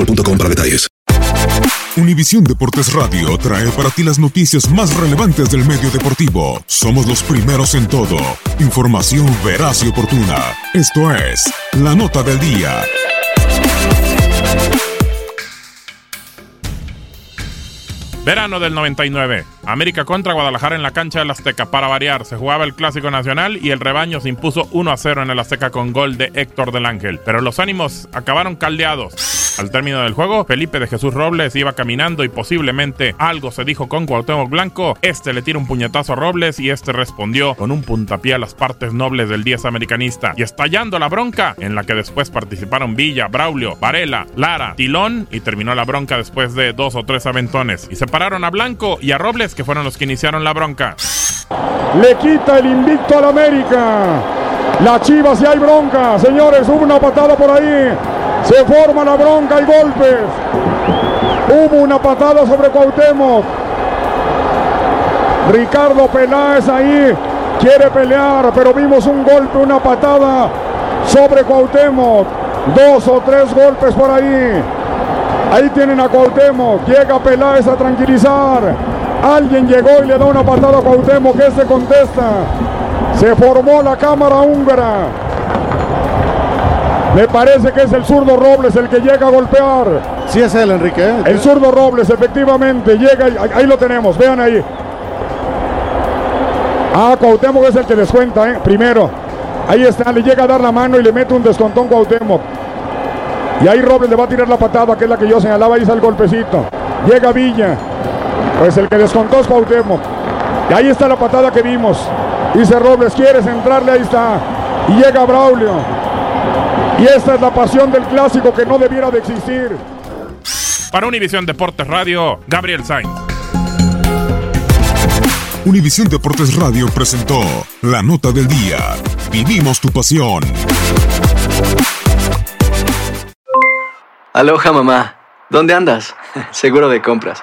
boostmobile.com para detalles. Univisión Deportes Radio trae para ti las noticias más relevantes del medio deportivo. Somos los primeros en todo. Información veraz y oportuna. Esto es La Nota del Día. Verano del 99. América contra Guadalajara en la cancha del Azteca. Para variar, se jugaba el Clásico Nacional y el rebaño se impuso 1 a 0 en el Azteca con gol de Héctor del Ángel. Pero los ánimos acabaron caldeados. Al término del juego, Felipe de Jesús Robles iba caminando y posiblemente algo se dijo con Cuauhtémoc Blanco. Este le tira un puñetazo a Robles y este respondió con un puntapié a las partes nobles del 10 americanista. Y estallando la bronca, en la que después participaron Villa, Braulio, Varela, Lara, Tilón y terminó la bronca después de dos o tres aventones. Y separaron a Blanco y a Robles, que fueron los que iniciaron la bronca. Le quita el invicto al América. La Chivas si hay bronca. Señores, hubo una patada por ahí. Se forma la bronca y golpes. Hubo una patada sobre Cuauhtémoc. Ricardo Peláez ahí quiere pelear, pero vimos un golpe, una patada sobre Cuauhtémoc. Dos o tres golpes por ahí. Ahí tienen a Cuauhtémoc. Llega Peláez a tranquilizar. Alguien llegó y le da una patada a Cuauhtémoc que se contesta. Se formó la cámara húngara. Me parece que es el zurdo Robles el que llega a golpear. Sí es él, Enrique. ¿eh? El zurdo Robles, efectivamente, llega y ahí lo tenemos, vean ahí. Ah, Cuauhtémoc es el que descuenta, ¿eh? Primero. Ahí está, le llega a dar la mano y le mete un descontón Cuauhtémoc. Y ahí Robles le va a tirar la patada, que es la que yo señalaba, ahí está el golpecito. Llega Villa. Pues el que descontó es Cuauhtémoc. Y ahí está la patada que vimos. Dice Robles, ¿quieres entrarle? Ahí está. Y llega Braulio. Y esta es la pasión del clásico que no debiera de existir. Para Univisión Deportes Radio, Gabriel Sainz. Univisión Deportes Radio presentó La Nota del Día. Vivimos tu pasión. Aloha mamá, ¿dónde andas? Seguro de compras.